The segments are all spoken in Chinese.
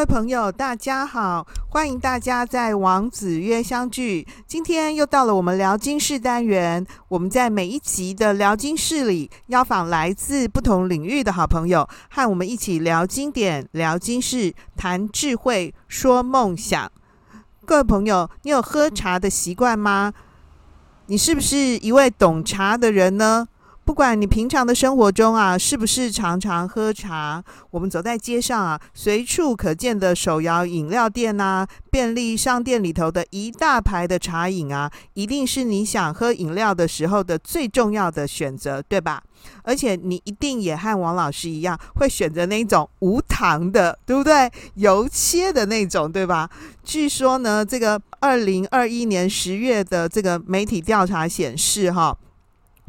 各位朋友，大家好，欢迎大家在王子约相聚。今天又到了我们聊经室单元，我们在每一集的聊经室里，邀访来自不同领域的好朋友，和我们一起聊经典、聊经室、谈智慧、说梦想。各位朋友，你有喝茶的习惯吗？你是不是一位懂茶的人呢？不管你平常的生活中啊，是不是常常喝茶，我们走在街上啊，随处可见的手摇饮料店啊，便利商店里头的一大排的茶饮啊，一定是你想喝饮料的时候的最重要的选择，对吧？而且你一定也和王老师一样，会选择那种无糖的，对不对？油切的那种，对吧？据说呢，这个二零二一年十月的这个媒体调查显示，哈。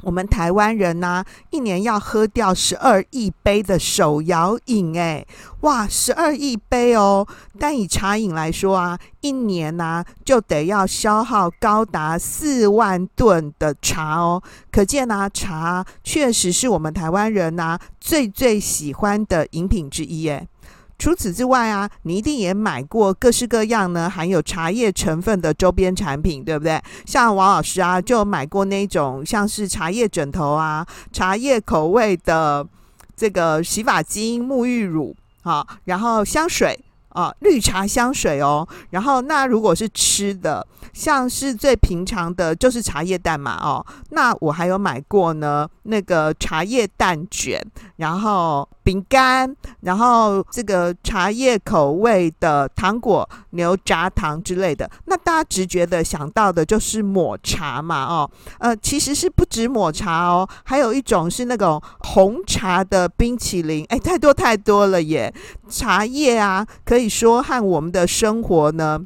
我们台湾人呢、一年要喝掉十二亿杯的手摇饮，哎，哇，十二亿杯哦！但以茶饮来说啊，一年呢、就得要消耗高达四万吨的茶哦。可见呢、啊，茶确实是我们台湾人呐、最最喜欢的饮品之一，哎。除此之外啊，你一定也买过各式各样呢含有茶叶成分的周边产品，对不对？像王老师啊，就买过那种像是茶叶枕头啊、茶叶口味的这个洗发精、沐浴乳，好，然后香水啊，绿茶香水哦。然后那如果是吃的，像是最平常的就是茶叶蛋嘛，哦，那我还有买过呢，那个茶叶蛋卷，然后。饼干，然后这个茶叶口味的糖果、牛轧糖之类的，那大家直觉的想到的就是抹茶嘛，哦，呃，其实是不止抹茶哦，还有一种是那种红茶的冰淇淋，哎，太多太多了耶！茶叶啊，可以说和我们的生活呢。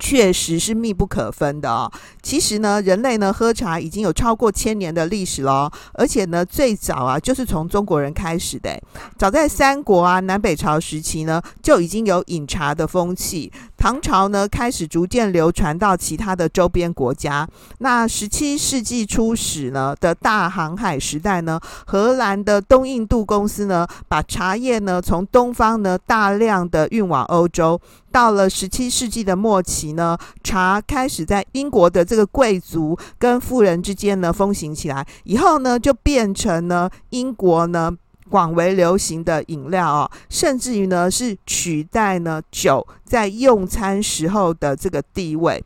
确实是密不可分的哦。其实呢，人类呢喝茶已经有超过千年的历史了，而且呢，最早啊就是从中国人开始的。早在三国啊、南北朝时期呢，就已经有饮茶的风气。唐朝呢开始逐渐流传到其他的周边国家。那十七世纪初始呢的大航海时代呢，荷兰的东印度公司呢把茶叶呢从东方呢大量的运往欧洲。到了十七世纪的末期呢，茶开始在英国的这个贵族跟富人之间呢风行起来，以后呢就变成呢英国呢广为流行的饮料哦，甚至于呢是取代呢酒在用餐时候的这个地位。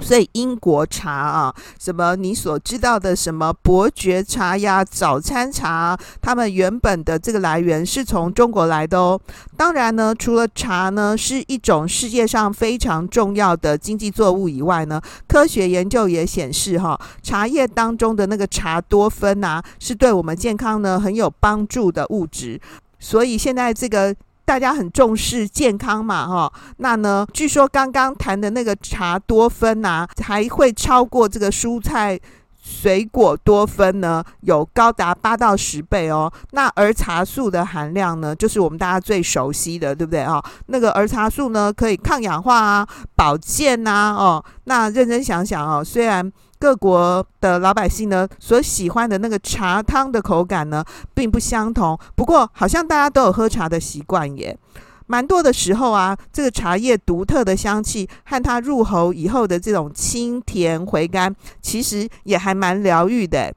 所以英国茶啊，什么你所知道的什么伯爵茶呀、早餐茶，他们原本的这个来源是从中国来的哦。当然呢，除了茶呢是一种世界上非常重要的经济作物以外呢，科学研究也显示哈，茶叶当中的那个茶多酚啊，是对我们健康呢很有帮助的物质。所以现在这个。大家很重视健康嘛，哈，那呢，据说刚刚谈的那个茶多酚呐、啊，还会超过这个蔬菜水果多酚呢，有高达八到十倍哦。那儿茶素的含量呢，就是我们大家最熟悉的，对不对啊？那个儿茶素呢，可以抗氧化啊、保健呐，哦，那认真想想哦，虽然。各国的老百姓呢，所喜欢的那个茶汤的口感呢，并不相同。不过，好像大家都有喝茶的习惯耶。蛮多的时候啊，这个茶叶独特的香气和它入喉以后的这种清甜回甘，其实也还蛮疗愈的。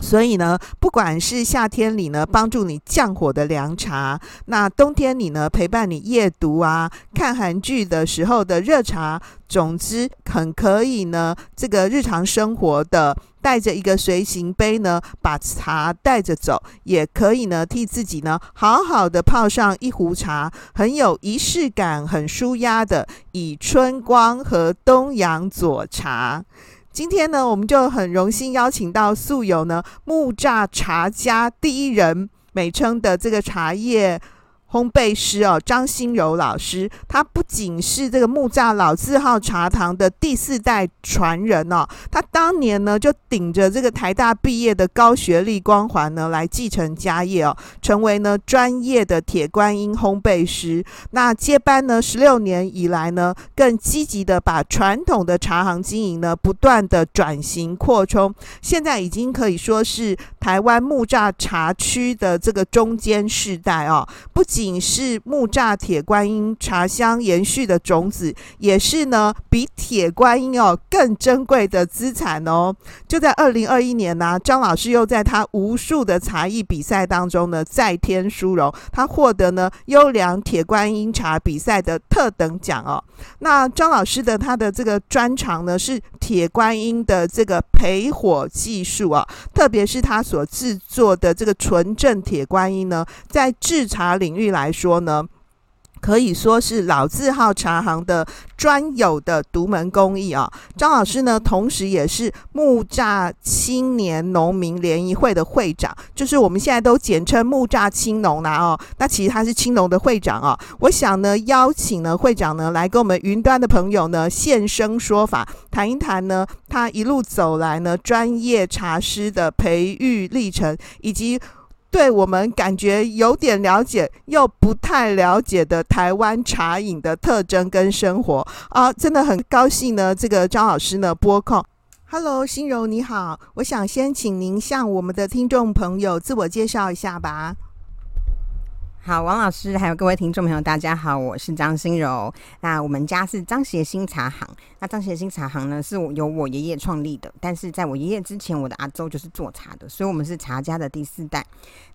所以呢，不管是夏天里呢帮助你降火的凉茶，那冬天里呢陪伴你夜读啊、看韩剧的时候的热茶，总之很可以呢。这个日常生活的带着一个随行杯呢，把茶带着走，也可以呢替自己呢好好的泡上一壶茶，很有仪式感、很舒压的以春光和东洋佐茶。今天呢，我们就很荣幸邀请到素有呢木栅茶家第一人美称的这个茶叶。烘焙师哦，张心柔老师，他不仅是这个木栅老字号茶堂的第四代传人哦，他当年呢就顶着这个台大毕业的高学历光环呢来继承家业哦，成为呢专业的铁观音烘焙师。那接班呢十六年以来呢，更积极的把传统的茶行经营呢不断的转型扩充，现在已经可以说是台湾木栅茶区的这个中间世代哦，不仅是木栅铁观音茶香延续的种子，也是呢比铁观音哦更珍贵的资产哦。就在二零二一年呢、张老师又在他无数的茶艺比赛当中呢再添殊荣，他获得呢优良铁观音茶比赛的特等奖哦。那张老师的他的这个专长呢是铁观音的这个焙火技术啊，特别是他所制作的这个纯正铁观音呢，在制茶领域来说呢。可以说是老字号茶行的专有的独门工艺啊！张老师呢，同时也是木栅青年农民联谊会的会长，就是我们现在都简称木栅青农啦哦。那其实他是青农的会长啊。我想呢，邀请呢会长呢来跟我们云端的朋友呢现身说法，谈一谈呢他一路走来呢专业茶师的培育历程，以及。对我们感觉有点了解又不太了解的台湾茶饮的特征跟生活啊，真的很高兴呢。这个张老师呢拨控，Hello，心柔你好，我想先请您向我们的听众朋友自我介绍一下吧。好，王老师，还有各位听众朋友，大家好，我是张心柔。那我们家是张协兴茶行。那张协兴茶行呢，是由我爷爷创立的。但是在我爷爷之前，我的阿周就是做茶的，所以我们是茶家的第四代。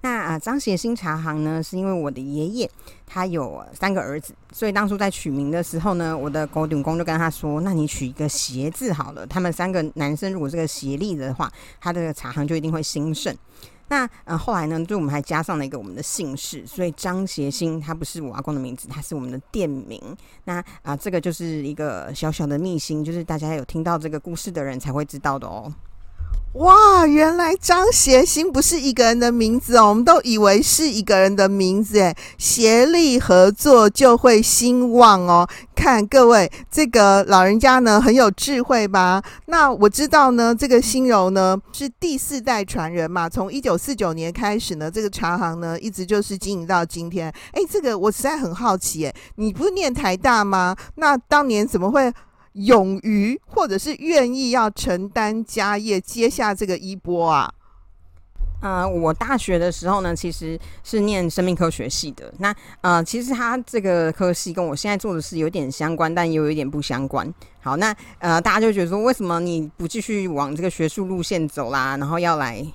那啊，张协兴茶行呢，是因为我的爷爷他有三个儿子，所以当初在取名的时候呢，我的狗顶公就跟他说：“那你取一个协字好了。他们三个男生如果这个协力的话，他的茶行就一定会兴盛。”那呃，后来呢，就我们还加上了一个我们的姓氏，所以张协兴他不是我阿公的名字，他是我们的店名。那啊、这个就是一个小小的秘辛，就是大家有听到这个故事的人才会知道的哦。哇，原来张协兴不是一个人的名字哦，我们都以为是一个人的名字诶，协力合作就会兴旺哦。看各位，这个老人家呢很有智慧吧？那我知道呢，这个新柔呢是第四代传人嘛，从一九四九年开始呢，这个茶行呢一直就是经营到今天。哎，这个我实在很好奇，哎，你不是念台大吗？那当年怎么会？勇于或者是愿意要承担家业，接下这个衣钵啊？呃，我大学的时候呢，其实是念生命科学系的。那呃，其实他这个科系跟我现在做的事有点相关，但也有一点不相关。好，那呃，大家就觉得说，为什么你不继续往这个学术路线走啦？然后要来。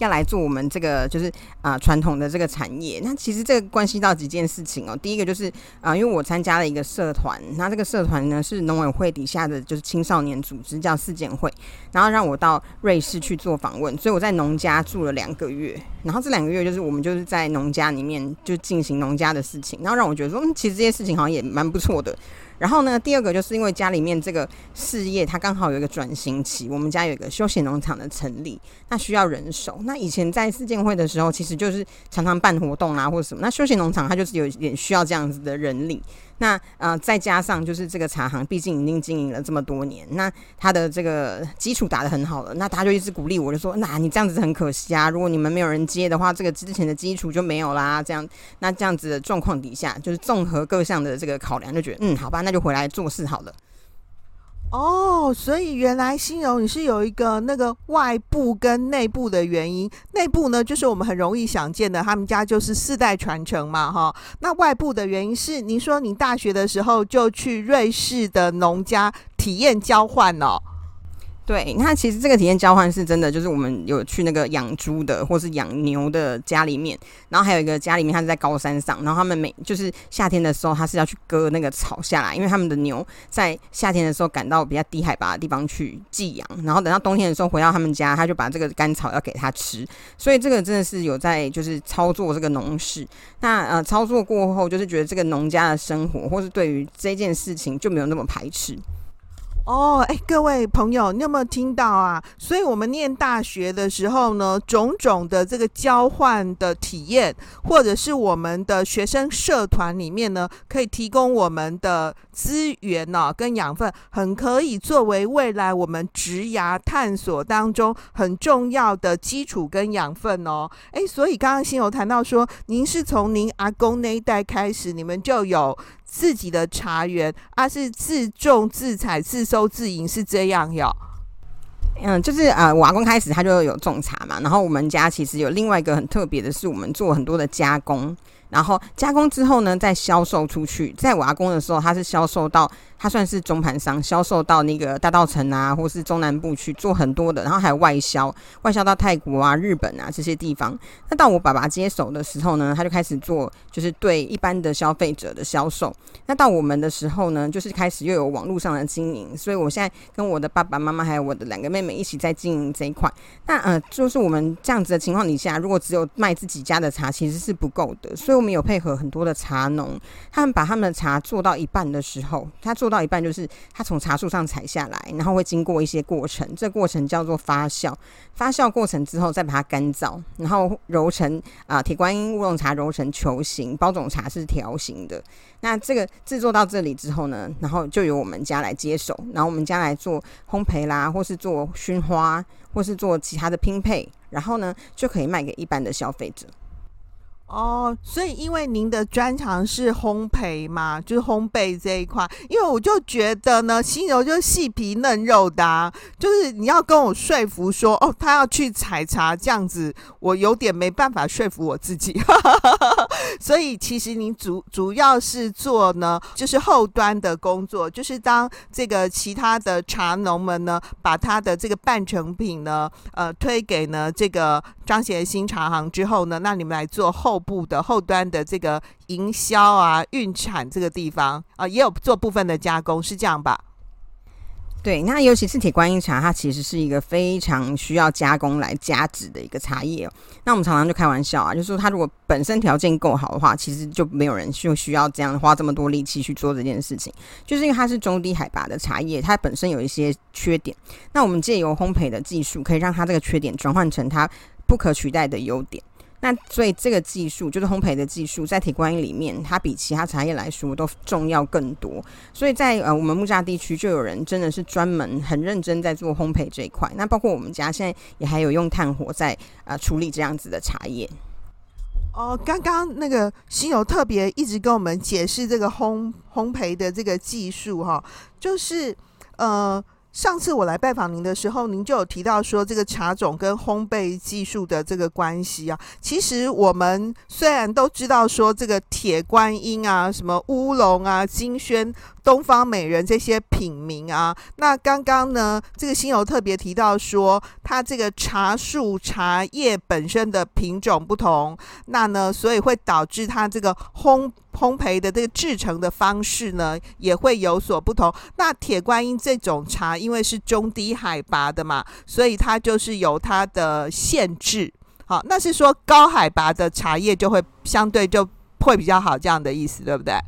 要来做我们这个就是啊传统的这个产业，那其实这个关系到几件事情哦。第一个就是啊、因为我参加了一个社团，那这个社团呢是农委会底下的就是青少年组织，叫四检会，然后让我到瑞士去做访问，所以我在农家住了两个月，然后这两个月就是我们就是在农家里面就进行农家的事情，然后让我觉得说，其实这些事情好像也蛮不错的。然后呢，第二个就是因为家里面这个事业，它刚好有一个转型期。我们家有一个休闲农场的成立，那需要人手。那以前在世建会的时候，其实就是常常办活动啊，或者什么。那休闲农场它就是有一点需要这样子的人力。那呃，再加上就是这个茶行，毕竟已经经营了这么多年，那他的这个基础打得很好了。那他就一直鼓励我，就说：“那你这样子很可惜啊，如果你们没有人接的话，这个之前的基础就没有啦。”这样，那这样子的状况底下，就是综合各项的这个考量，就觉得嗯，好吧，那就回来做事好了。哦，所以原来心柔你是有一个那个外部跟内部的原因。内部呢，就是我们很容易想见的，他们家就是世代传承嘛，哈。那外部的原因是，您说你大学的时候就去瑞士的农家体验交换哦。对，那其实这个体验交换是真的，就是我们有去那个养猪的或是养牛的家里面，然后还有一个家里面，他是在高山上，然后他们每就是夏天的时候，他是要去割那个草下来，因为他们的牛在夏天的时候赶到比较低海拔的地方去寄养，然后等到冬天的时候回到他们家，他就把这个干草要给他吃，所以这个真的是有在就是操作这个农事。那呃操作过后，就是觉得这个农家的生活，或是对于这件事情就没有那么排斥。哦，哎，各位朋友，你有没有听到啊？所以，我们念大学的时候呢，种种的这个交换的体验，或者是我们的学生社团里面呢，可以提供我们的资源呢、哦，跟养分，很可以作为未来我们职涯探索当中很重要的基础跟养分哦。哎，所以刚刚新友谈到说，您是从您阿公那一代开始，你们就有。自己的茶园，而、是自种自采自收自营，是这样哟。嗯，就是呃，瓦工开始他就有种茶嘛，然后我们家其实有另外一个很特别的是，我们做很多的加工。然后加工之后呢，再销售出去。在瓦工的时候，他是销售到。他算是中盘商，销售到那个大道城啊，或是中南部去做很多的，然后还有外销，外销到泰国啊、日本啊这些地方。那到我爸爸接手的时候呢，他就开始做，就是对一般的消费者的销售。那到我们的时候呢，就是开始又有网络上的经营。所以我现在跟我的爸爸妈妈还有我的两个妹妹一起在经营这一块。那呃，就是我们这样子的情况底下，如果只有卖自己家的茶，其实是不够的。所以我们有配合很多的茶农，他们把他们的茶做到一半的时候，他做。到一半就是它从茶树上采下来，然后会经过一些过程，这过程叫做发酵。发酵过程之后再把它干燥，然后揉成啊铁观音乌龙茶揉成球形，包种茶是条形的。那这个制作到这里之后呢，然后就由我们家来接手，然后我们家来做烘焙啦，或是做熏花，或是做其他的拼配，然后呢就可以卖给一般的消费者。哦，所以因为您的专长是烘焙嘛，就是烘焙这一块。因为我就觉得呢，心柔就是细皮嫩肉的啊，就是你要跟我说服说，哦，他要去采茶这样子，我有点没办法说服我自己。所以其实您主主要是做呢，就是后端的工作，就是当这个其他的茶农们呢，把他的这个半成品呢，呃，推给呢这个张贤新茶行之后呢，那你们来做后。部的后端的这个营销啊、运产这个地方啊，也有做部分的加工，是这样吧？对，那尤其是铁观音茶，它其实是一个非常需要加工来加值的一个茶叶。那我们常常就开玩笑啊，就是说它如果本身条件够好的话，其实就没有人就需要这样花这么多力气去做这件事情。就是因为它是中低海拔的茶叶，它本身有一些缺点。那我们借由烘焙的技术，可以让它这个缺点转换成它不可取代的优点。那所以这个技术就是烘焙的技术，在铁观音里面，它比其他茶叶来说都重要更多。所以在呃我们木栅地区，就有人真的是专门很认真在做烘焙这一块。那包括我们家现在也还有用炭火在呃处理这样子的茶叶。哦，刚刚那个心柔特别一直跟我们解释这个烘烘焙的这个技术哈，就是呃。上次我来拜访您的时候，您就有提到说这个茶种跟烘焙技术的这个关系啊。其实我们虽然都知道说这个铁观音啊、什么乌龙啊、金萱、东方美人这些品名啊，那刚刚呢，这个新友特别提到说，它这个茶树茶叶本身的品种不同，那呢，所以会导致它这个烘。烘焙的这个制成的方式呢，也会有所不同。那铁观音这种茶，因为是中低海拔的嘛，所以它就是有它的限制。好，那是说高海拔的茶叶就会相对就会比较好，这样的意思，对不对？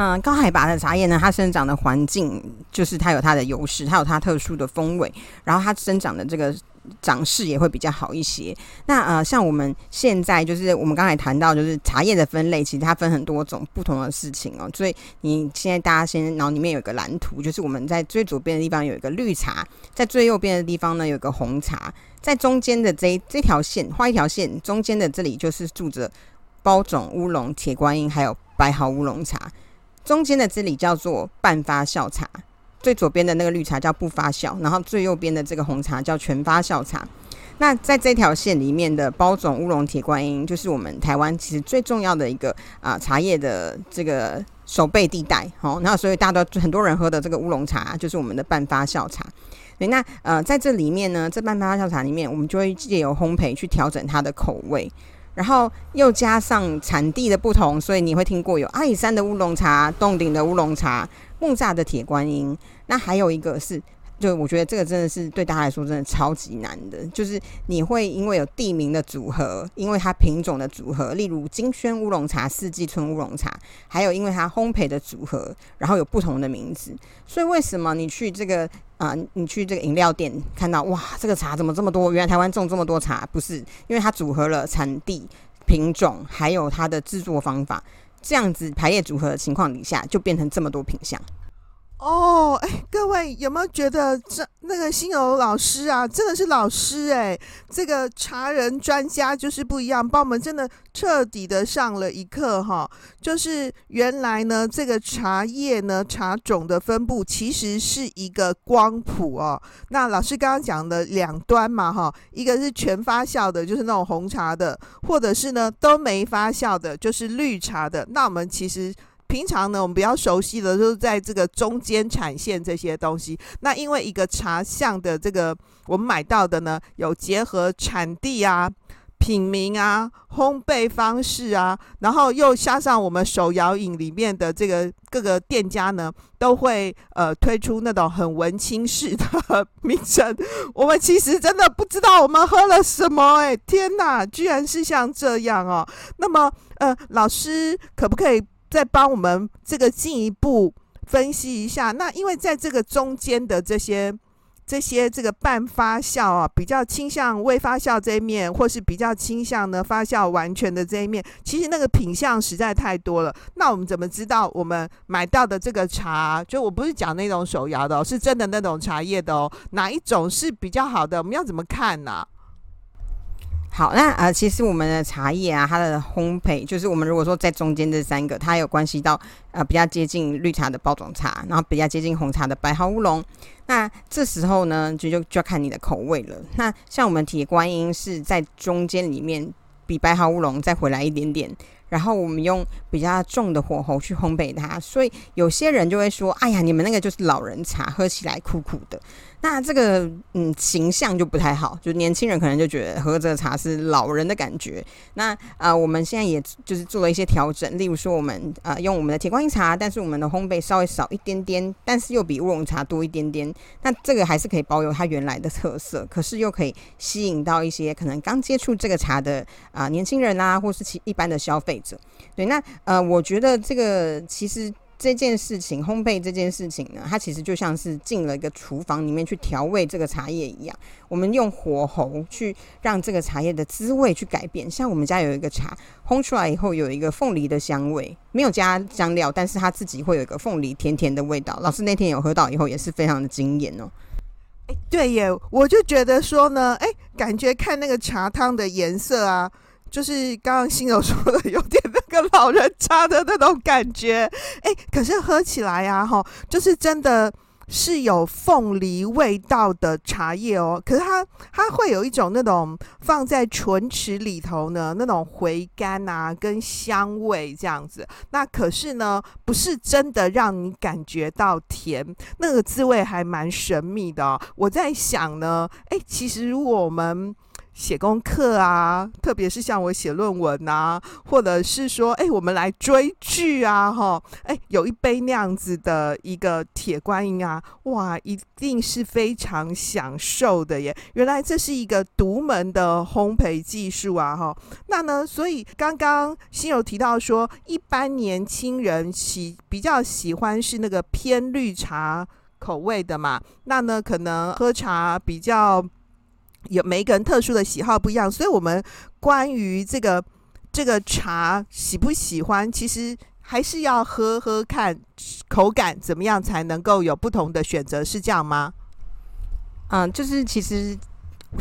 嗯，高海拔的茶叶呢，它生长的环境就是它有它的优势，它有它特殊的风味，然后它生长的这个。长势也会比较好一些。那呃，像我们现在就是我们刚才谈到，就是茶叶的分类，其实它分很多种不同的事情哦。所以你现在大家先脑里面有个蓝图，就是我们在最左边的地方有一个绿茶，在最右边的地方呢有个红茶，在中间的这这条线画一条线，中间的这里就是住着包种乌龙、铁观音还有白毫乌龙茶，中间的这里叫做半发酵茶。最左边的那个绿茶叫不发酵，然后最右边的这个红茶叫全发酵茶。那在这条线里面的包种乌龙铁观音，就是我们台湾其实最重要的一个啊、茶叶的这个守备地带。好，那所以大家都很多人喝的这个乌龙茶，就是我们的半发酵茶。对，那呃在这里面呢，这半发酵茶里面，我们就会借由烘焙去调整它的口味。然后又加上产地的不同，所以你会听过有阿里山的乌龙茶、洞顶的乌龙茶、木栅的铁观音。那还有一个是，就我觉得这个真的是对大家来说真的超级难的，就是你会因为有地名的组合，因为它品种的组合，例如金萱乌龙茶、四季春乌龙茶，还有因为它烘焙的组合，然后有不同的名字。所以为什么你去这个啊、你去这个饮料店看到哇，这个茶怎么这么多？原来台湾种这么多茶，不是因为它组合了产地、品种，还有它的制作方法，这样子排列组合的情况底下，就变成这么多品相。哦，位。有没有觉得这那个心柔老师啊，真的是老师哎，这个茶人专家就是不一样，帮我们真的彻底的上了一课哈。就是原来呢，这个茶叶呢，茶种的分布其实是一个光谱哦。那老师刚刚讲的两端嘛哈，一个是全发酵的，就是那种红茶的，或者是呢都没发酵的，就是绿茶的。那我们其实。平常呢，我们比较熟悉的就是在这个中间产线这些东西。那因为一个茶项的这个我们买到的呢，有结合产地啊、品名啊、烘焙方式啊，然后又加上我们手摇饮里面的这个各个店家呢，都会呃推出那种很文青式的名称。我们其实真的不知道我们喝了什么，哎，天哪，居然是像这样哦。那么呃，老师可不可以？再帮我们这个进一步分析一下，那因为在这个中间的这些这些这个半发酵啊，比较倾向未发酵这一面，或是比较倾向呢发酵完全的这一面，其实那个品相实在太多了。那我们怎么知道我们买到的这个茶，就我不是讲那种手摇的哦，是真的那种茶叶的哦，哪一种是比较好的？我们要怎么看呢？好，那呃，其实我们的茶叶啊，它的烘焙，就是我们如果说在中间这三个，它有关系到呃比较接近绿茶的包种茶，然后比较接近红茶的白毫乌龙。那这时候呢，就就就要看你的口味了。那像我们铁观音是在中间里面，比白毫乌龙再回来一点点，然后我们用比较重的火候去烘焙它，所以有些人就会说：“哎呀，你们那个就是老人茶，喝起来苦苦的。”那这个嗯形象就不太好，就年轻人可能就觉得喝这个茶是老人的感觉。那呃我们现在也就是做了一些调整，例如说我们呃用我们的铁观音茶，但是我们的烘焙稍微少一点点，但是又比乌龙茶多一点点。那这个还是可以保有它原来的特色，可是又可以吸引到一些可能刚接触这个茶的啊、年轻人啊，或是其一般的消费者。对，那呃我觉得这个其实。这件事情，烘焙这件事情呢，它其实就像是进了一个厨房里面去调味这个茶叶一样。我们用火候去让这个茶叶的滋味去改变。像我们家有一个茶，烘出来以后有一个凤梨的香味，没有加香料，但是它自己会有一个凤梨甜甜的味道。老师那天有喝到以后，也是非常的惊艳哦。哎，对耶，我就觉得说呢，哎，感觉看那个茶汤的颜色啊。就是刚刚新友说的，有点那个老人茶的那种感觉，哎，可是喝起来呀，哈，就是真的是有凤梨味道的茶叶哦。可是它它会有一种那种放在唇齿里头呢，那种回甘啊跟香味这样子。那可是呢，不是真的让你感觉到甜，那个滋味还蛮神秘的。我在想呢，哎，其实如果我们写功课啊，特别是像我写论文啊，或者是说，哎，我们来追剧啊，哈，哎，有一杯那样子的一个铁观音啊，哇，一定是非常享受的耶！原来这是一个独门的烘焙技术啊，哈。那呢，所以刚刚心柔提到说，一般年轻人喜比较喜欢是那个偏绿茶口味的嘛，那呢，可能喝茶比较。有每一个人特殊的喜好不一样，所以我们关于这个这个茶喜不喜欢，其实还是要喝喝看口感怎么样才能够有不同的选择，是这样吗？嗯，就是其实。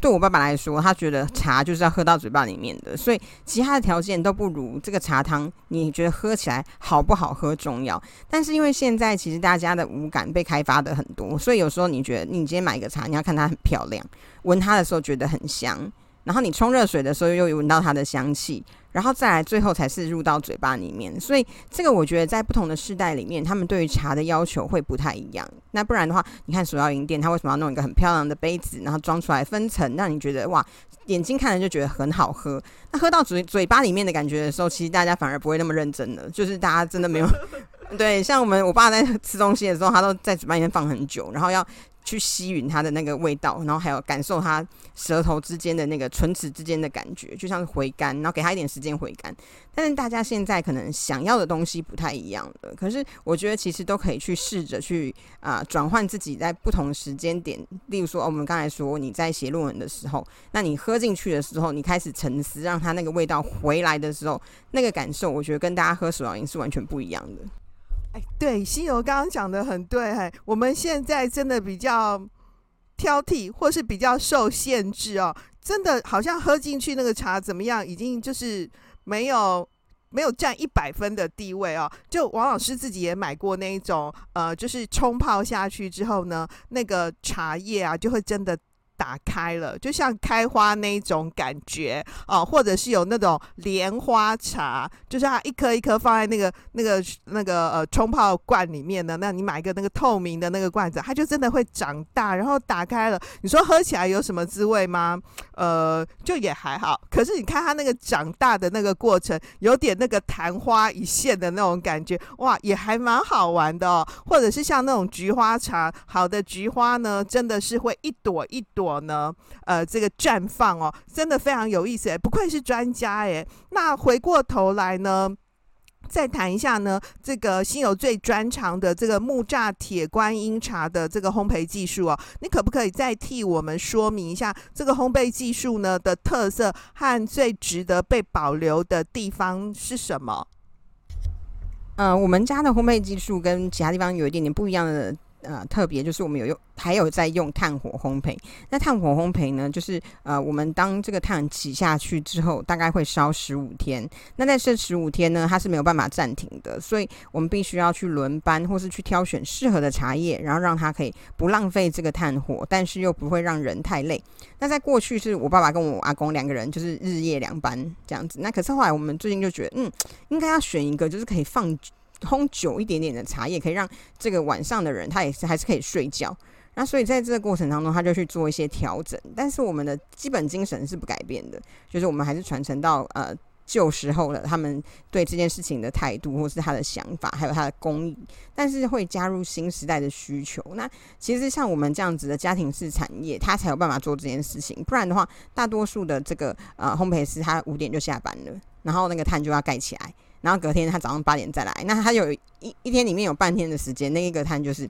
对我爸爸来说，他觉得茶就是要喝到嘴巴里面的，所以其他的条件都不如这个茶汤。你觉得喝起来好不好喝重要？但是因为现在其实大家的五感被开发的很多，所以有时候你觉得你今天买一个茶，你要看它很漂亮，闻它的时候觉得很香。然后你冲热水的时候又闻到它的香气，然后再来最后才是入到嘴巴里面。所以这个我觉得在不同的世代里面，他们对于茶的要求会不太一样。那不然的话，你看手摇饮店，它为什么要弄一个很漂亮的杯子，然后装出来分层，让你觉得哇，眼睛看着就觉得很好喝。那喝到嘴嘴巴里面的感觉的时候，其实大家反而不会那么认真了，就是大家真的没有 对。像我们我爸在吃东西的时候，他都在嘴巴里面放很久，然后要。去吸吮它的那个味道，然后还有感受它舌头之间的那个唇齿之间的感觉，就像是回甘，然后给他一点时间回甘。但是大家现在可能想要的东西不太一样了，可是我觉得其实都可以去试着去啊转换自己在不同时间点，例如说，哦，我们刚才说你在写论文的时候，那你喝进去的时候，你开始沉思，让它那个味道回来的时候，那个感受，我觉得跟大家喝手摇饮是完全不一样的。对，心柔刚刚讲的很对，嘿，我们现在真的比较挑剔，或是比较受限制哦，真的好像喝进去那个茶怎么样，已经就是没有没有占一百分的地位哦。就王老师自己也买过那一种，呃，就是冲泡下去之后呢，那个茶叶啊就会真的。打开了，就像开花那种感觉哦，或者是有那种莲花茶，就是它一颗一颗放在那个那个那个呃冲泡罐里面的。那你买一个那个透明的那个罐子，它就真的会长大，然后打开了，你说喝起来有什么滋味吗？呃，就也还好。可是你看它那个长大的那个过程，有点那个昙花一现的那种感觉，哇，也还蛮好玩的哦。或者是像那种菊花茶，好的菊花呢，真的是会一朵一朵。我呢，呃，这个绽放哦，真的非常有意思诶，不愧是专家诶。那回过头来呢，再谈一下呢，这个心柔最专长的这个木栅铁观音茶的这个烘焙技术哦，你可不可以再替我们说明一下这个烘焙技术呢的特色和最值得被保留的地方是什么？呃，我们家的烘焙技术跟其他地方有一点点不一样的。呃，特别就是我们有用，还有在用炭火烘焙。那炭火烘焙呢，就是呃，我们当这个炭起下去之后，大概会烧十五天。那在这十五天呢，它是没有办法暂停的，所以我们必须要去轮班，或是去挑选适合的茶叶，然后让它可以不浪费这个炭火，但是又不会让人太累。那在过去是我爸爸跟我阿公两个人，就是日夜两班这样子。那可是后来我们最近就觉得，嗯，应该要选一个，就是可以放。烘久一点点的茶叶，可以让这个晚上的人他也是还是可以睡觉。那所以在这个过程当中，他就去做一些调整。但是我们的基本精神是不改变的，就是我们还是传承到呃旧时候的他们对这件事情的态度，或是他的想法，还有他的工艺。但是会加入新时代的需求。那其实像我们这样子的家庭式产业，他才有办法做这件事情。不然的话，大多数的这个呃烘焙师，他五点就下班了，然后那个炭就要盖起来。然后隔天他早上八点再来，那他有一一天里面有半天的时间，那一个摊就是，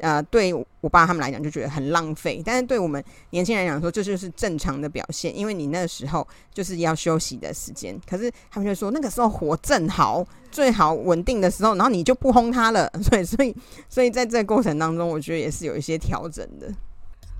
呃，对我爸他们来讲就觉得很浪费，但是对我们年轻人来讲说，这就是正常的表现，因为你那时候就是要休息的时间。可是他们就说那个时候火正好，最好稳定的时候，然后你就不轰它了，所以所以所以在这个过程当中，我觉得也是有一些调整的。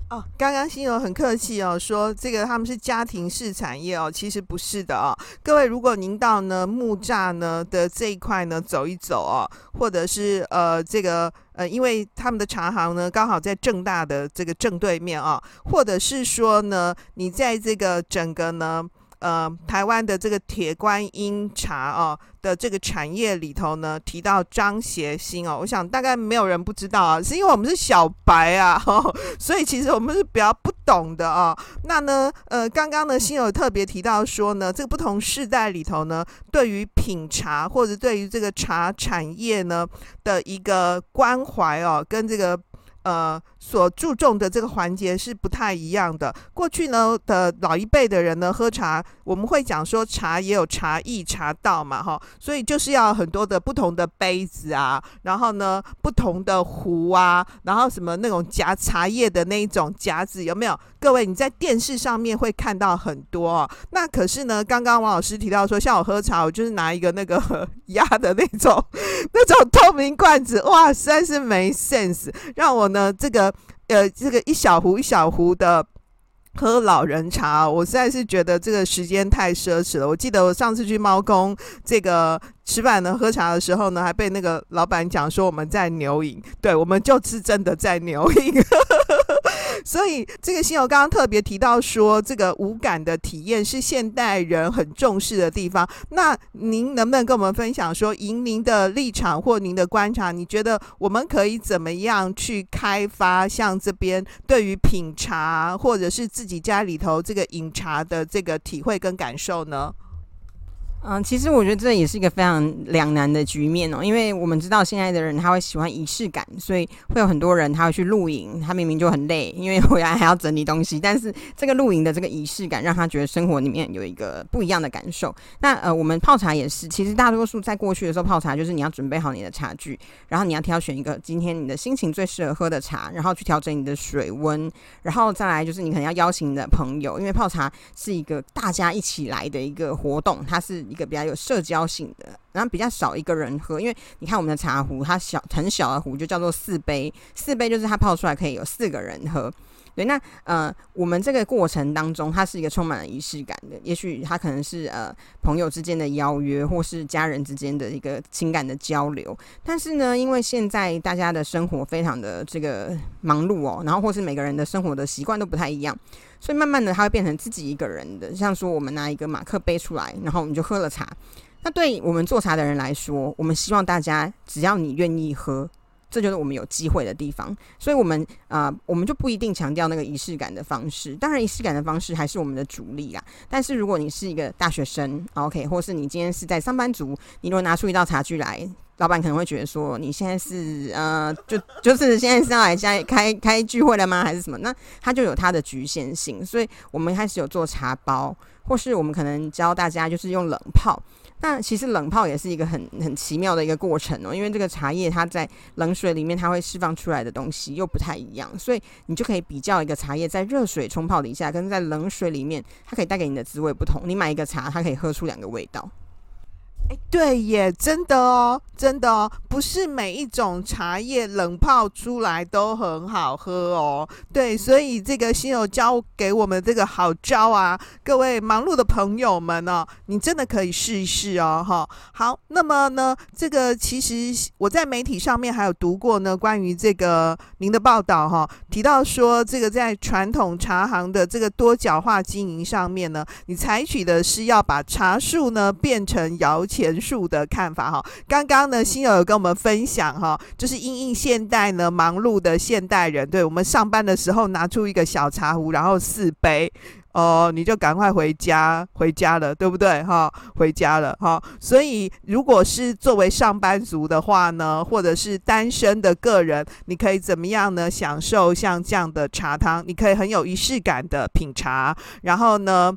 哦，刚刚心柔很客气哦，说这个他们是家庭式产业哦，其实不是的哦。各位，如果您到呢木栅呢的这一块呢走一走哦，或者是呃这个呃，因为他们的茶行呢刚好在正大的这个正对面啊，或者是说呢你在这个整个呢。呃，台湾的这个铁观音茶哦的这个产业里头呢，提到张协兴哦，我想大概没有人不知道啊，是因为我们是小白啊，所以其实我们是比较不懂的啊，哦。那呢，呃，刚刚呢，心友特别提到说呢，这个不同世代里头呢，对于品茶或者对于这个茶产业呢的一个关怀哦，跟这个。呃，所注重的这个环节是不太一样的。过去呢的老一辈的人呢，喝茶，我们会讲说茶也有茶艺、茶道嘛，哈，所以就是要很多的不同的杯子啊，然后呢不同的壶啊，然后什么那种夹茶叶的那一种夹子，有没有？各位你在电视上面会看到很多哦。那可是呢，刚刚王老师提到说，像我喝茶，我就是拿一个那个 压的那种 那种透明罐子，哇，实在是没 sense，让我。呢，这个呃，这个一小壶一小壶的喝老人茶，我实在是觉得这个时间太奢侈了。我记得我上次去猫公这个吃饭呢，喝茶的时候呢，还被那个老板讲说我们在牛饮，对，我们就是真的在牛饮。所以，这个新友刚刚特别提到说，这个无感的体验是现代人很重视的地方。那您能不能跟我们分享说，以您的立场或您的观察，你觉得我们可以怎么样去开发像这边对于品茶或者是自己家里头这个饮茶的这个体会跟感受呢？嗯，其实我觉得这也是一个非常两难的局面哦，因为我们知道现在的人他会喜欢仪式感，所以会有很多人他会去露营，他明明就很累，因为回来还要整理东西，但是这个露营的这个仪式感让他觉得生活里面有一个不一样的感受。那呃，我们泡茶也是，其实大多数在过去的时候泡茶就是你要准备好你的茶具，然后你要挑选一个今天你的心情最适合喝的茶，然后去调整你的水温，然后再来就是你可能要邀请你的朋友，因为泡茶是一个大家一起来的一个活动，它是。一个比较有社交性的然后比较少一个人喝，因为你看我们的茶壶，它小很小的壶就叫做四杯，四杯就是它泡出来可以有四个人喝。对，那呃，我们这个过程当中，它是一个充满了仪式感的。也许它可能是呃朋友之间的邀约，或是家人之间的一个情感的交流。但是呢，因为现在大家的生活非常的这个忙碌哦，然后或是每个人的生活的习惯都不太一样，所以慢慢的它会变成自己一个人的。像说我们拿一个马克杯出来，然后我们就喝了茶。那对我们做茶的人来说，我们希望大家只要你愿意喝。这就是我们有机会的地方，所以，我们啊、我们就不一定强调那个仪式感的方式。当然，仪式感的方式还是我们的主力啊。但是，如果你是一个大学生，OK，或是你今天是在上班族，你如果拿出一道茶具来，老板可能会觉得说，你现在是呃，就就是现在是要来家里开开聚会了吗？还是什么？那它就有它的局限性。所以我们开始有做茶包，或是我们可能教大家就是用冷泡。那其实冷泡也是一个很很奇妙的一个过程哦，因为这个茶叶它在冷水里面，它会释放出来的东西又不太一样，所以你就可以比较一个茶叶在热水冲泡底下跟在冷水里面，它可以带给你的滋味不同。你买一个茶，它可以喝出两个味道。哎，对耶，真的哦，真的哦，不是每一种茶叶冷泡出来都很好喝哦。对，所以这个新友教给我们这个好招啊，各位忙碌的朋友们、哦，你真的可以试一试哦，哈。好，那么呢，这个其实我在媒体上面还有读过呢，关于这个您的报道哈，提到说这个在传统茶行的这个多角化经营上面呢，你采取的是要把茶树呢变成摇钱树的看法哈，刚刚呢，心友有跟我们分享哈，就是因应现代呢忙碌的现代人，对我们上班的时候拿出一个小茶壶，然后四杯哦，你就赶快回家回家了，对不对哈？回家了哈。所以如果是作为上班族的话呢，或者是单身的个人，你可以怎么样呢？享受像这样的茶汤，你可以很有仪式感的品茶，然后呢，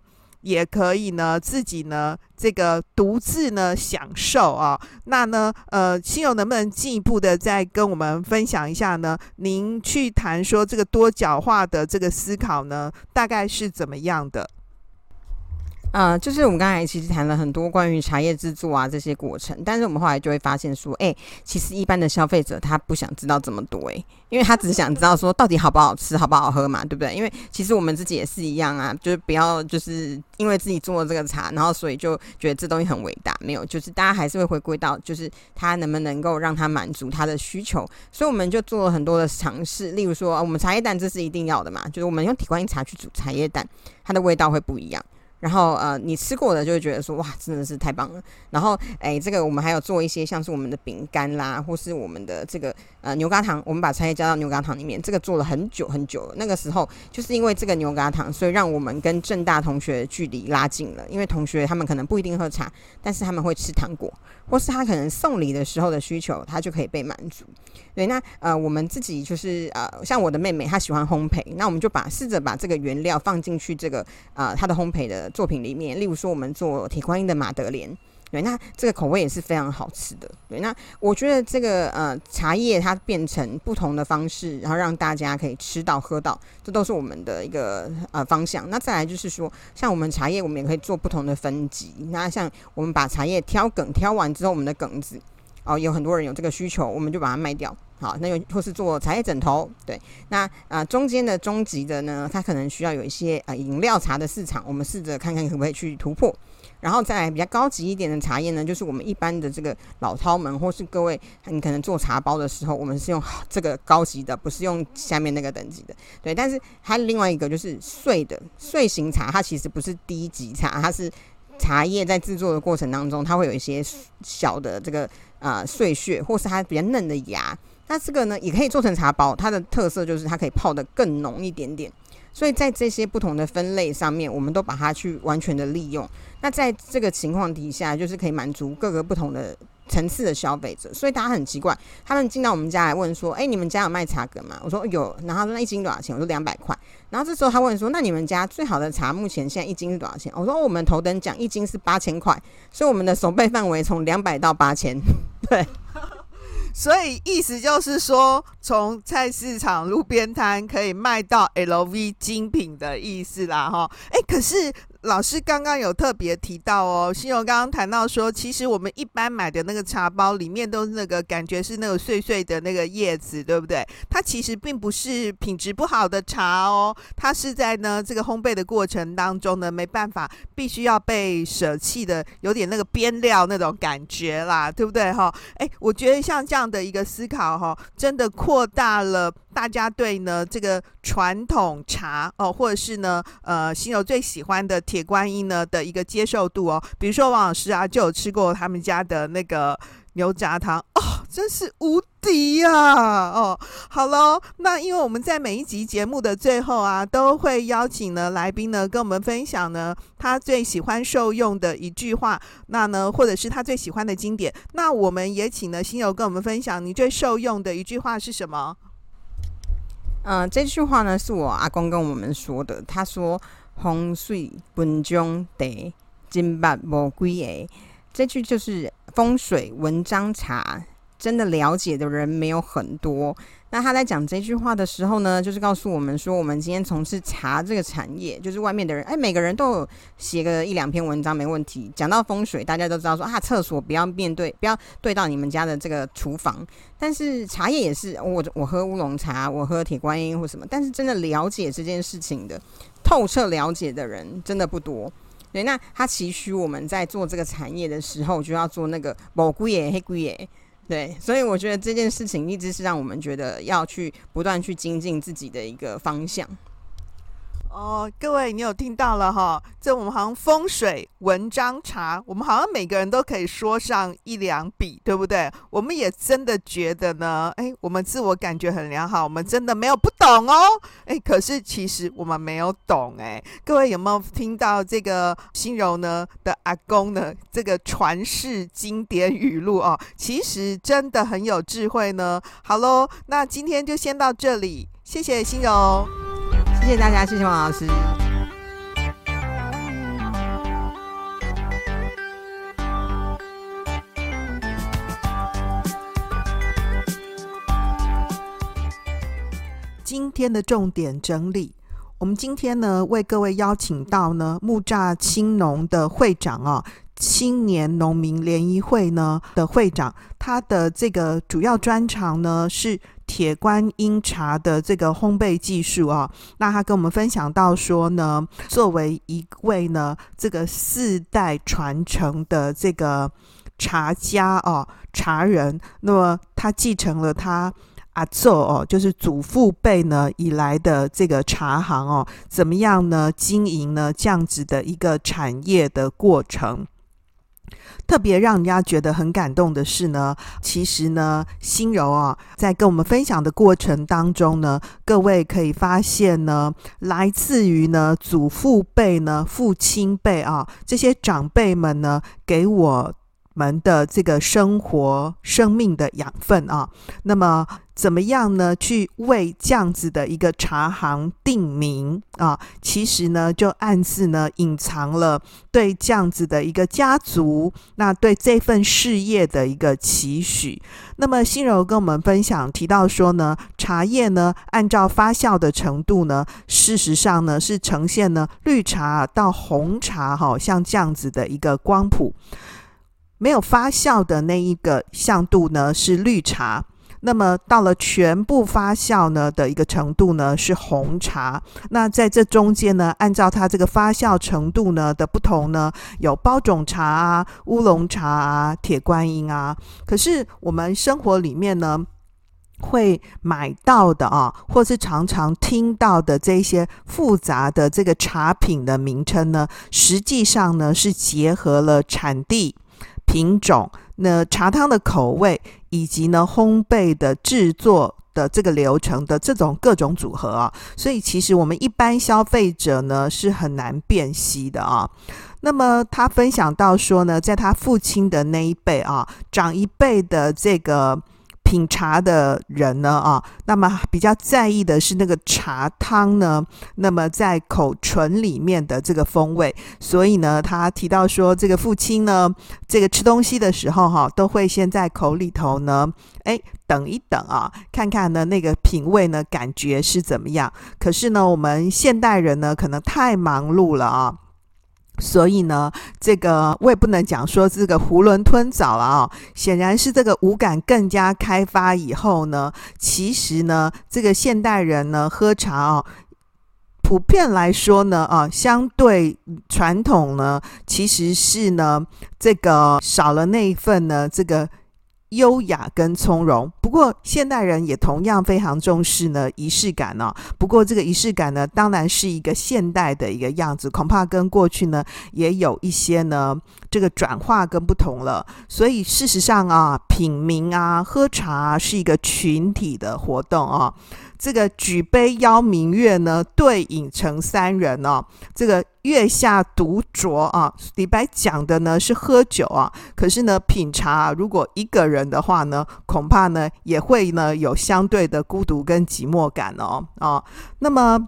也可以呢，自己呢，这个独自呢享受啊。那呢，呃，亲友能不能进一步的再跟我们分享一下呢？您去谈说这个多角化的这个思考呢，大概是怎么样的？呃，就是我们刚才其实谈了很多关于茶叶制作啊这些过程，但是我们后来就会发现说，哎，其实一般的消费者他不想知道这么多，哎，因为他只想知道说到底好不好吃，好不好喝嘛，对不对？因为其实我们自己也是一样啊，就是不要就是因为自己做了这个茶，然后所以就觉得这东西很伟大，没有，就是大家还是会回归到就是它能不能够让他满足他的需求，所以我们就做了很多的尝试，例如说我们茶叶蛋这是一定要的嘛，就是我们用铁观音茶去煮茶叶蛋，它的味道会不一样。然后呃，你吃过的就会觉得说哇，真的是太棒了。然后哎，这个我们还有做一些像是我们的饼干啦，或是我们的这个呃牛轧糖，我们把茶叶加到牛轧糖里面，这个做了很久很久。那个时候就是因为这个牛轧糖，所以让我们跟正大同学距离拉近了。因为同学他们可能不一定喝茶，但是他们会吃糖果，或是他可能送礼的时候的需求，他就可以被满足。对，那呃，我们自己就是呃，像我的妹妹她喜欢烘焙，那我们就把试着把这个原料放进去这个呃她的烘焙的作品里面，例如说我们做铁观音的马德莲，对，那这个口味也是非常好吃的。对，那我觉得这个呃茶叶它变成不同的方式，然后让大家可以吃到喝到，这都是我们的一个呃方向。那再来就是说，像我们茶叶，我们也可以做不同的分级。那像我们把茶叶挑梗挑完之后，我们的梗子哦，有很多人有这个需求，我们就把它卖掉。好，那又或是做茶叶枕头，对，那啊、呃、中间的中级的呢，它可能需要有一些、呃、饮料茶的市场，我们试着看看可不可以去突破，然后再来比较高级一点的茶叶呢，就是我们一般的这个老饕们或是各位，你可能做茶包的时候，我们是用这个高级的，不是用下面那个等级的，对，但是还另外一个就是碎的碎型茶，它其实不是低级茶，它是茶叶在制作的过程当中，它会有一些小的这个啊、呃、碎屑，或是它比较嫩的芽。那这个呢，也可以做成茶包，它的特色就是它可以泡得更浓一点点。所以在这些不同的分类上面，我们都把它去完全的利用。那在这个情况底下，就是可以满足各个不同的层次的消费者。所以大家很奇怪，他们进到我们家来问说：“哎，你们家有卖茶梗吗？”我说有。然后那一斤多少钱？我说两百块。然后这时候他问说：“那你们家最好的茶目前现在一斤是多少钱？”我说：“我们头等奖一斤是八千块。”所以我们的守备范围从两百到八千。对。所以意思就是说，从菜市场路边摊可以卖到 LV 精品的意思啦，哈。哎，可是老师刚刚有特别提到哦，心柔刚刚谈到说，其实我们一般买的那个茶包里面都是那个感觉是那个碎碎的那个叶子，对不对？它其实并不是品质不好的茶哦，它是在呢这个烘焙的过程当中呢，没办法，必须要被舍弃的，有点那个边料那种感觉啦，对不对哈？哎，我觉得像这样的一个思考哈，真的扩大了大家对呢这个传统茶哦，或者是呢呃心柔最喜欢的。铁观音呢的一个接受度哦，比如说王老师啊，就有吃过他们家的那个牛轧糖哦，真是无敌呀！哦，好喽，那因为我们在每一集节目的最后啊，都会邀请呢来宾呢跟我们分享呢他最喜欢受用的一句话，那呢或者是他最喜欢的经典，那我们也请呢心柔跟我们分享你最受用的一句话是什么？嗯、这句话呢是我阿公跟我们说的，他说。风水文章得，金白无几诶。这句就是风水文章茶，真的了解的人没有很多。那他在讲这句话的时候呢，就是告诉我们说，我们今天从事茶这个产业，就是外面的人，哎，每个人都有写个一两篇文章没问题。讲到风水，大家都知道说啊，厕所不要面对，不要对到你们家的这个厨房。但是茶叶也是，我我喝乌龙茶，我喝铁观音或什么，但是真的了解这件事情的。透彻了解的人真的不多，对，那他期许我们在做这个产业的时候，就要做那个某贵耶、黑贵耶，对，所以我觉得这件事情一直是让我们觉得要去不断去精进自己的一个方向。哦，各位，你有听到了哈？这我们好像风水文章茶，我们好像每个人都可以说上一两笔，对不对？我们也真的觉得呢，哎，我们自我感觉很良好，我们真的没有不懂哦。哎，可是其实我们没有懂哎。各位有没有听到这个新柔呢的阿公呢？这个传世经典语录哦，其实真的很有智慧呢。好喽，那今天就先到这里，谢谢新柔。谢谢大家，谢谢王老师。今天的重点整理，我们今天呢为各位邀请到呢木栅青农的会长啊，青年农民联谊会呢的会长，他的这个主要专长呢是。铁观音茶的这个烘焙技术啊，那他跟我们分享到说呢，作为一位呢这个四代传承的这个茶家哦，茶人，那么他继承了他阿祖哦，就是祖父辈呢以来的这个茶行哦，怎么样呢经营呢这样子的一个产业的过程。特别让人家觉得很感动的是呢，其实呢，心柔啊，在跟我们分享的过程当中呢，各位可以发现呢，来自于呢祖父辈呢、父亲辈啊这些长辈们呢，给我们的这个生活、生命的养分啊，那么。怎么样呢？去为这样子的一个茶行定名啊？其实呢，就暗自呢隐藏了对这样子的一个家族，那对这份事业的一个期许。那么心柔跟我们分享提到说呢，茶叶呢按照发酵的程度呢，事实上呢是呈现呢绿茶到红茶哈，像这样子的一个光谱。没有发酵的那一个向度呢是绿茶。那么到了全部发酵呢的一个程度呢是红茶，那在这中间呢，按照它这个发酵程度呢的不同呢，有包种茶啊、乌龙茶啊、铁观音啊。可是我们生活里面呢会买到的啊，或是常常听到的这些复杂的这个茶品的名称呢，实际上呢是结合了产地、品种、那茶汤的口味。以及呢，烘焙的制作的这个流程的这种各种组合啊，所以其实我们一般消费者呢是很难辨析的啊。那么他分享到说呢，在他父亲的那一辈啊，长一辈的这个。品茶的人呢，啊，那么比较在意的是那个茶汤呢，那么在口唇里面的这个风味，所以呢，他提到说，这个父亲呢，这个吃东西的时候哈，都会先在口里头呢，哎，等一等啊，看看呢那个品味呢，感觉是怎么样。可是呢，我们现代人呢，可能太忙碌了啊。所以呢，这个我也不能讲说这个囫囵吞枣了啊、显然是这个五感更加开发以后呢，其实呢，这个现代人呢喝茶哦，普遍来说呢啊，相对传统呢，其实是呢这个少了那一份呢这个。优雅跟从容，不过现代人也同样非常重视呢仪式感呢、哦。不过这个仪式感呢，当然是一个现代的一个样子，恐怕跟过去呢也有一些呢这个转化跟不同了。所以事实上啊，品茗啊，喝茶啊，是一个群体的活动啊。这个举杯邀明月呢，对影成三人哦。这个月下独酌啊，李白讲的呢是喝酒啊，可是呢品茶，如果一个人的话呢，恐怕呢也会呢有相对的孤独跟寂寞感哦啊。那么。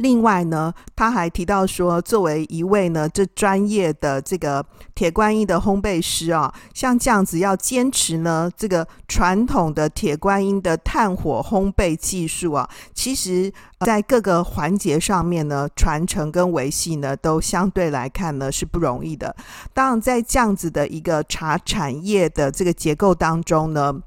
另外呢，他还提到说，作为一位呢这专业的这个铁观音的烘焙师啊，像这样子要坚持呢这个传统的铁观音的炭火烘焙技术啊，其实在各个环节上面呢，传承跟维系呢，都相对来看呢是不容易的。当然，在这样子的一个茶产业的这个结构当中呢。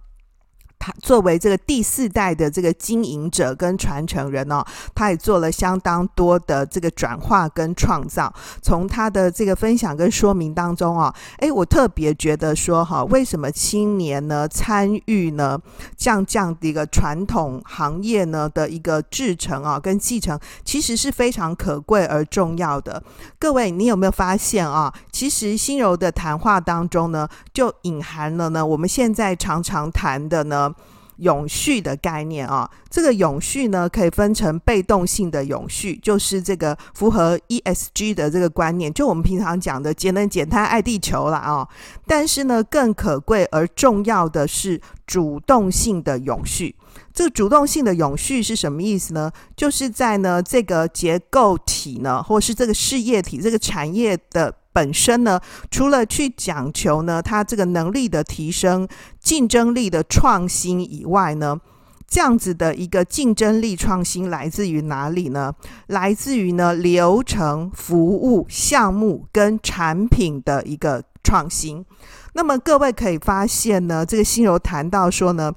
作为这个第四代的这个经营者跟传承人哦，他也做了相当多的这个转化跟创造。从他的这个分享跟说明当中啊，诶，我特别觉得说哈，为什么青年呢参与呢这样这样的一个传统行业呢的一个制成啊跟继承，其实是非常可贵而重要的。各位，你有没有发现啊？其实心柔的谈话当中呢，就隐含了呢我们现在常常谈的呢。永续的概念啊，这个永续呢，可以分成被动性的永续，就是这个符合 ESG 的这个观念，就我们平常讲的节能减碳爱地球了啊。但是呢，更可贵而重要的是主动性的永续。这个主动性的永续是什么意思呢？就是在呢这个结构体呢，或是这个事业体、这个产业的。本身呢，除了去讲求呢，它这个能力的提升、竞争力的创新以外呢，这样子的一个竞争力创新来自于哪里呢？来自于呢流程、服务、项目跟产品的一个创新。那么各位可以发现呢，这个心柔谈到说呢。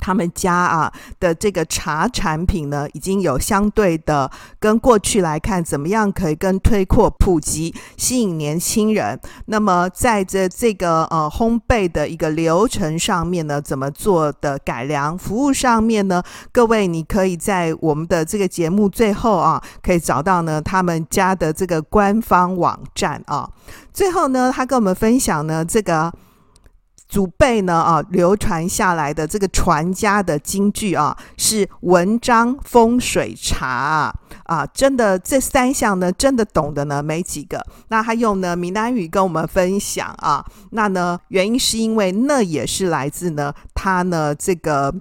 他们家啊的这个茶产品呢，已经有相对的跟过去来看，怎么样可以跟推阔普及，吸引年轻人。那么在这这个呃烘焙的一个流程上面呢，怎么做的改良？服务上面呢，各位你可以在我们的这个节目最后啊，可以找到呢他们家的这个官方网站啊。最后呢，他跟我们分享呢这个。祖辈呢啊，流传下来的这个传家的金句啊，是文章、风水、茶啊，真的这三项呢，真的懂的呢没几个。那他用呢闽南语跟我们分享啊，那呢原因是因为那也是来自呢他呢这个。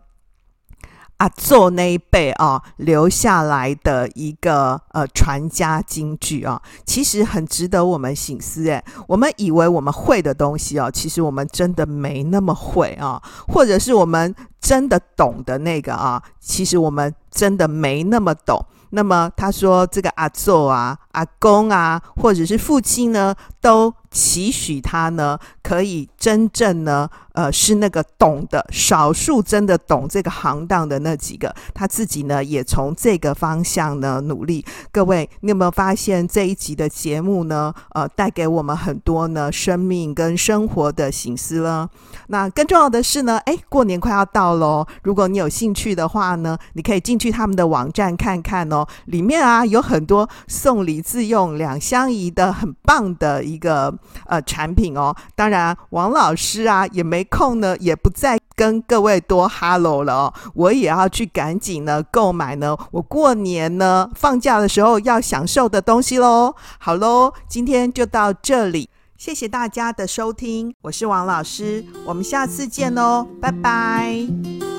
阿祖那一辈啊，留下来的一个呃传家金句啊，其实很值得我们省思。诶，我们以为我们会的东西啊，其实我们真的没那么会啊，或者是我们真的懂的那个啊，其实我们真的没那么懂。那么他说，这个阿祖啊、阿公啊，或者是父亲呢，都期许他呢，可以真正呢。呃，是那个懂的少数，真的懂这个行当的那几个，他自己呢也从这个方向呢努力。各位，你有没有发现这一集的节目呢？呃，带给我们很多呢生命跟生活的省思了。那更重要的是呢，哎，过年快要到喽，如果你有兴趣的话呢，你可以进去他们的网站看看哦，里面啊有很多送礼自用两相宜的很棒的一个呃产品哦。当然，王老师啊也没。空呢也不再跟各位多哈喽了哦，我也要去赶紧呢购买呢我过年呢放假的时候要享受的东西喽。好喽，今天就到这里，谢谢大家的收听，我是王老师，我们下次见哦，拜拜。